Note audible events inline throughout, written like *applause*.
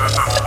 Ha ha ha!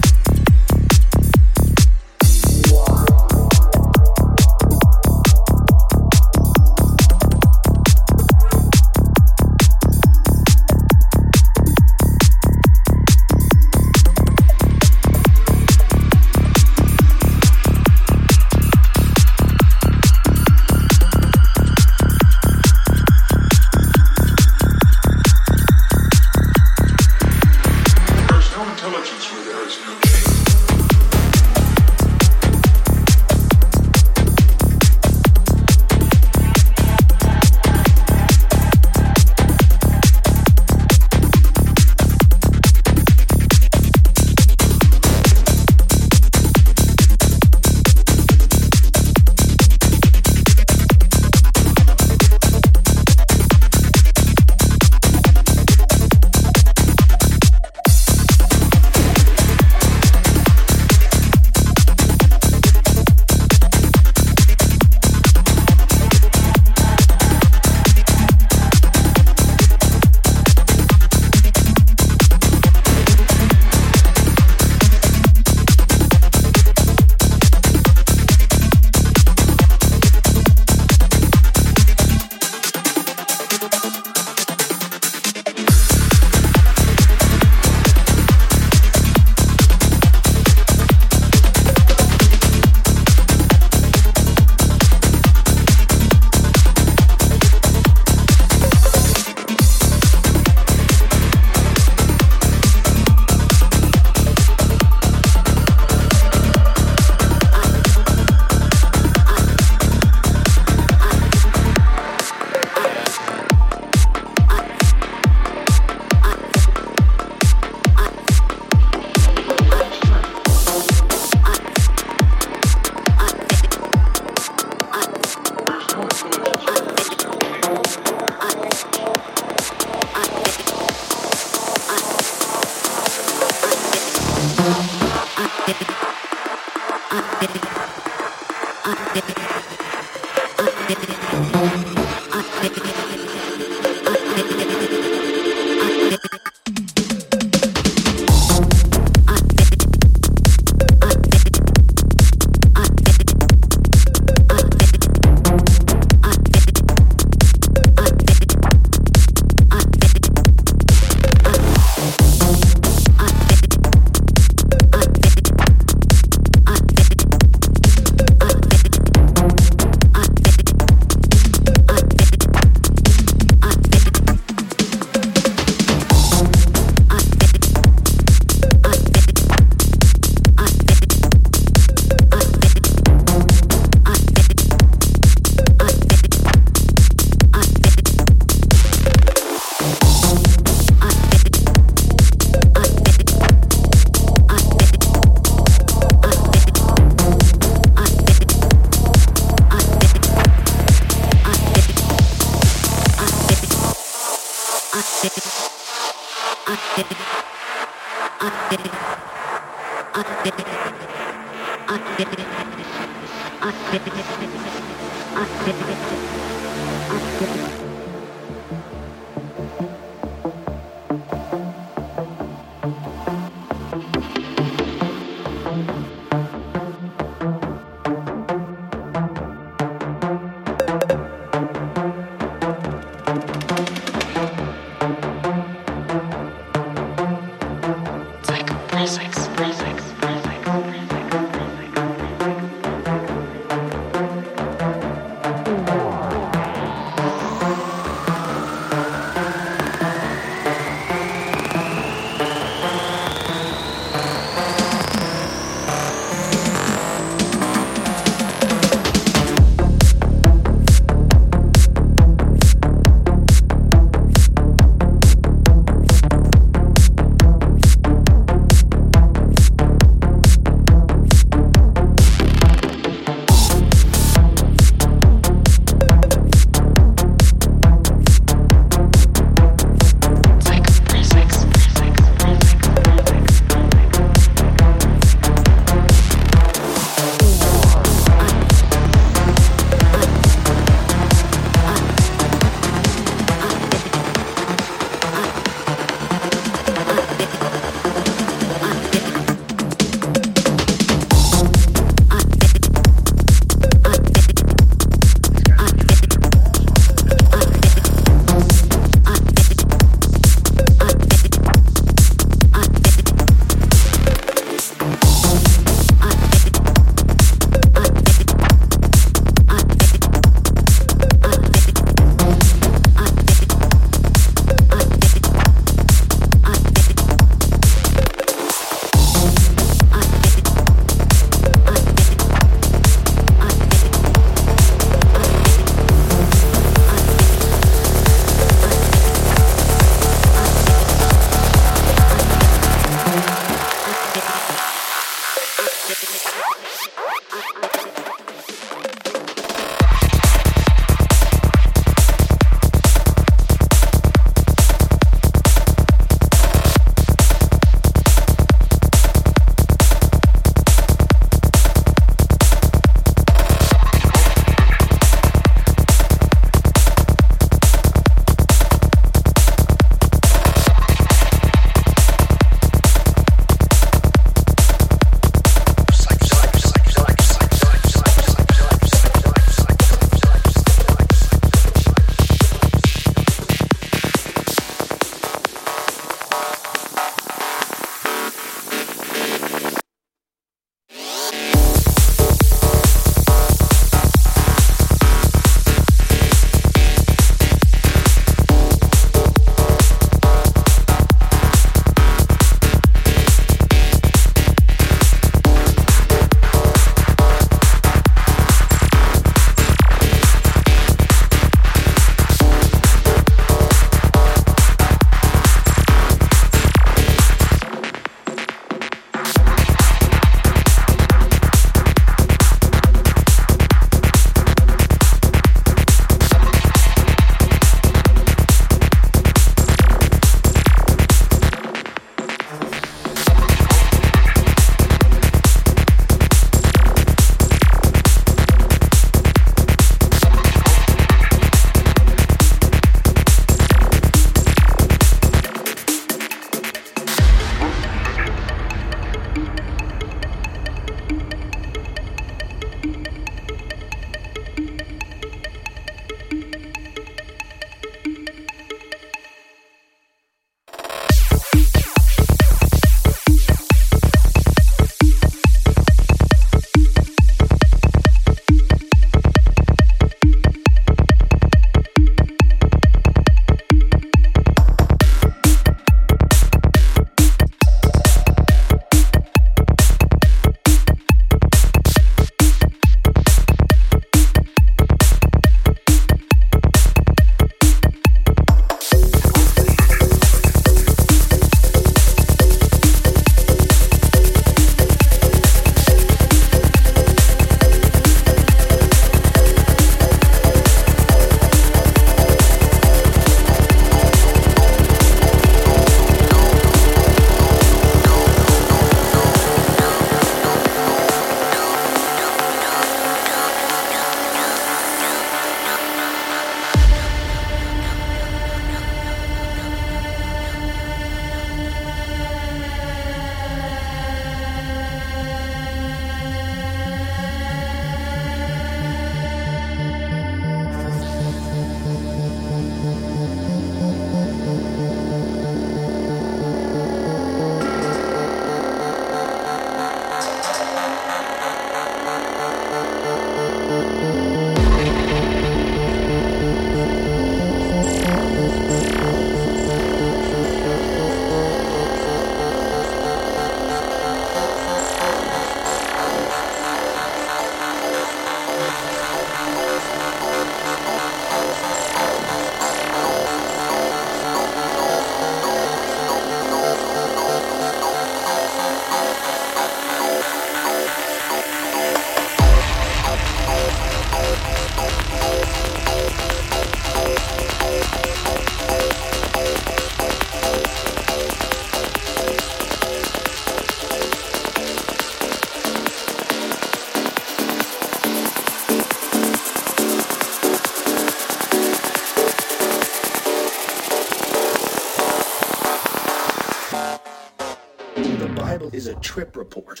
Report.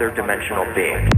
Other dimensional being.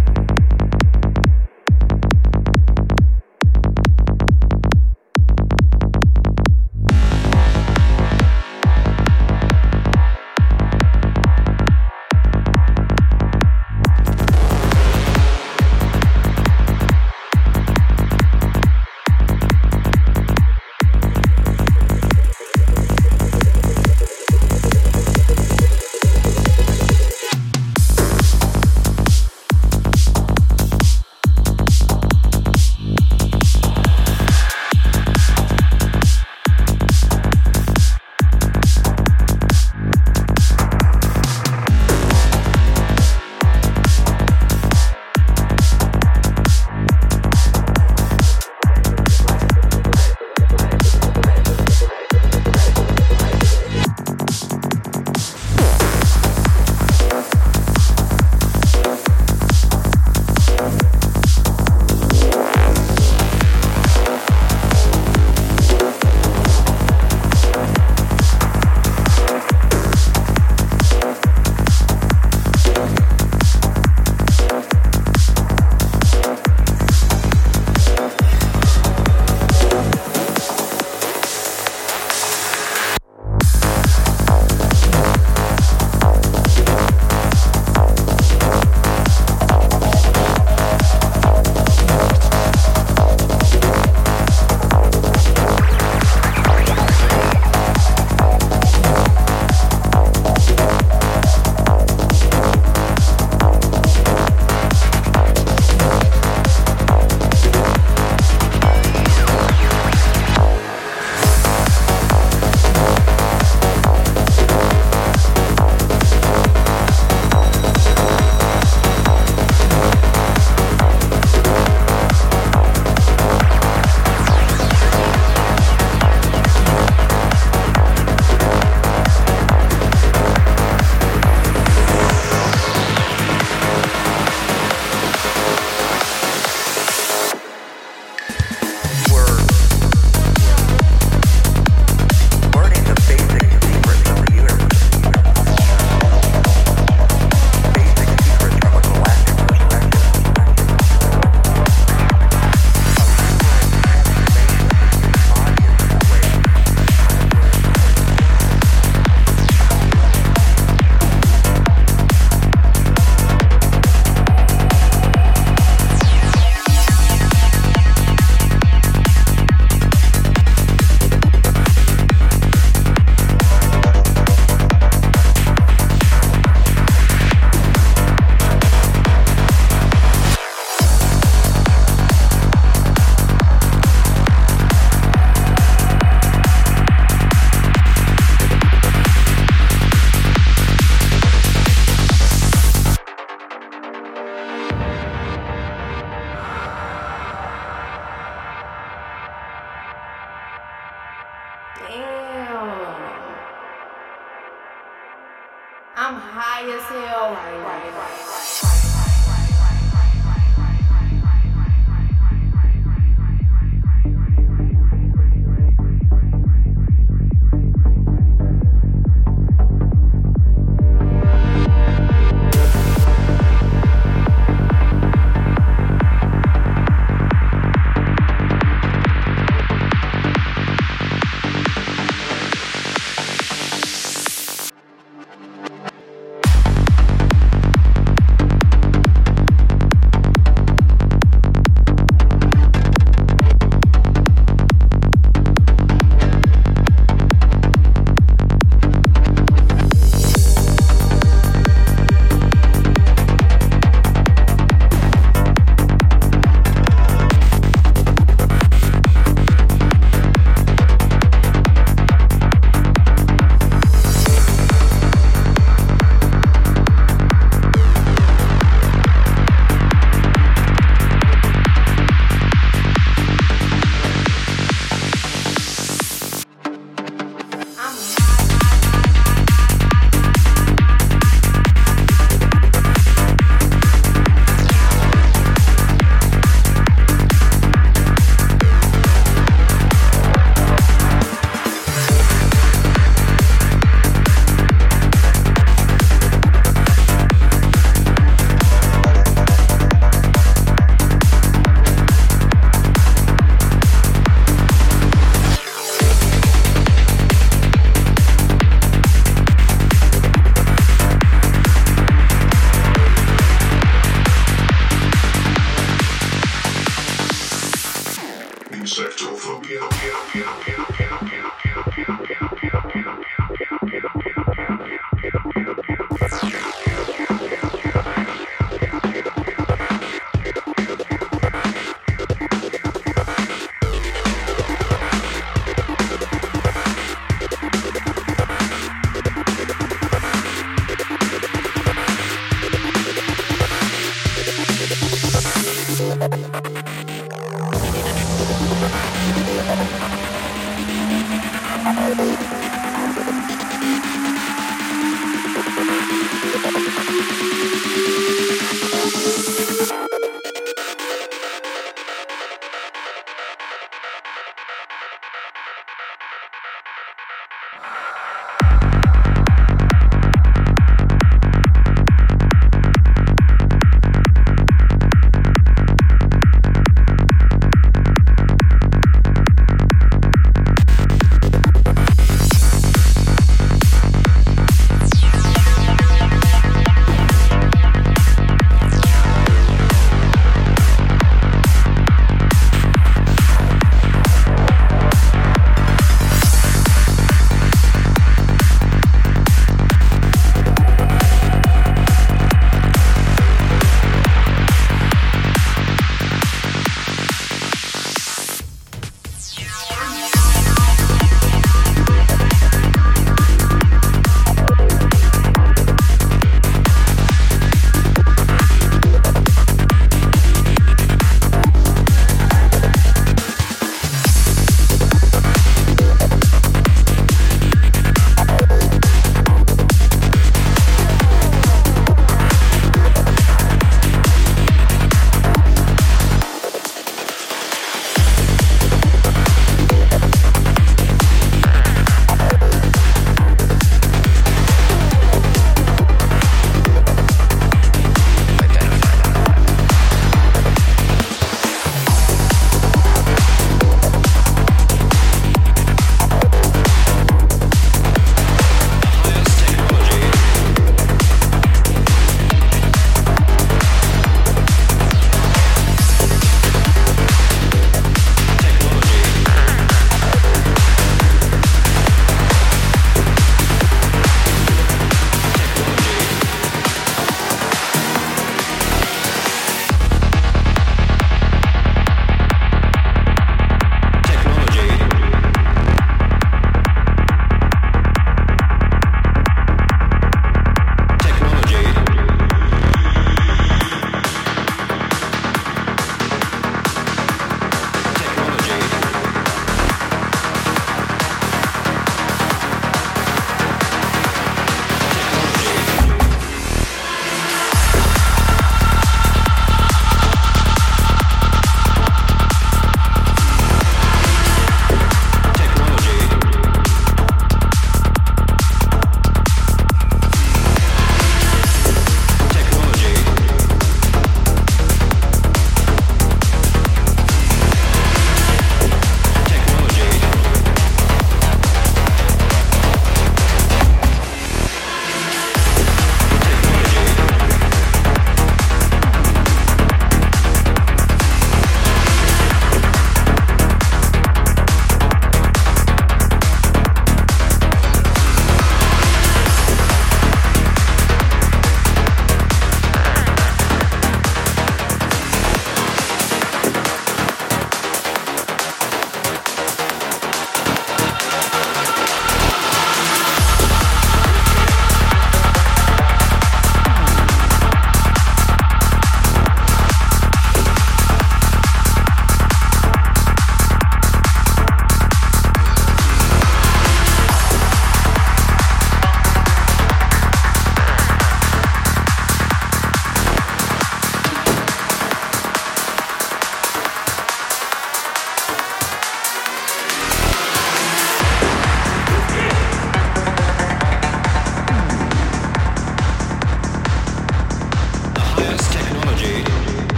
sector for piano, piano, piano, piano, piano, piano, piano, piano.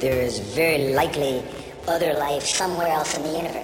there is very likely other life somewhere else in the universe.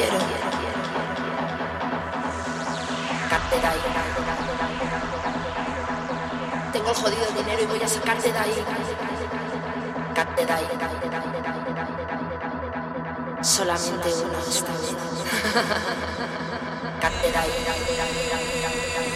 quiero. Tengo el jodido dinero y voy a sacarte de ahí. De. Solamente una esta vez. *laughs* De ahí.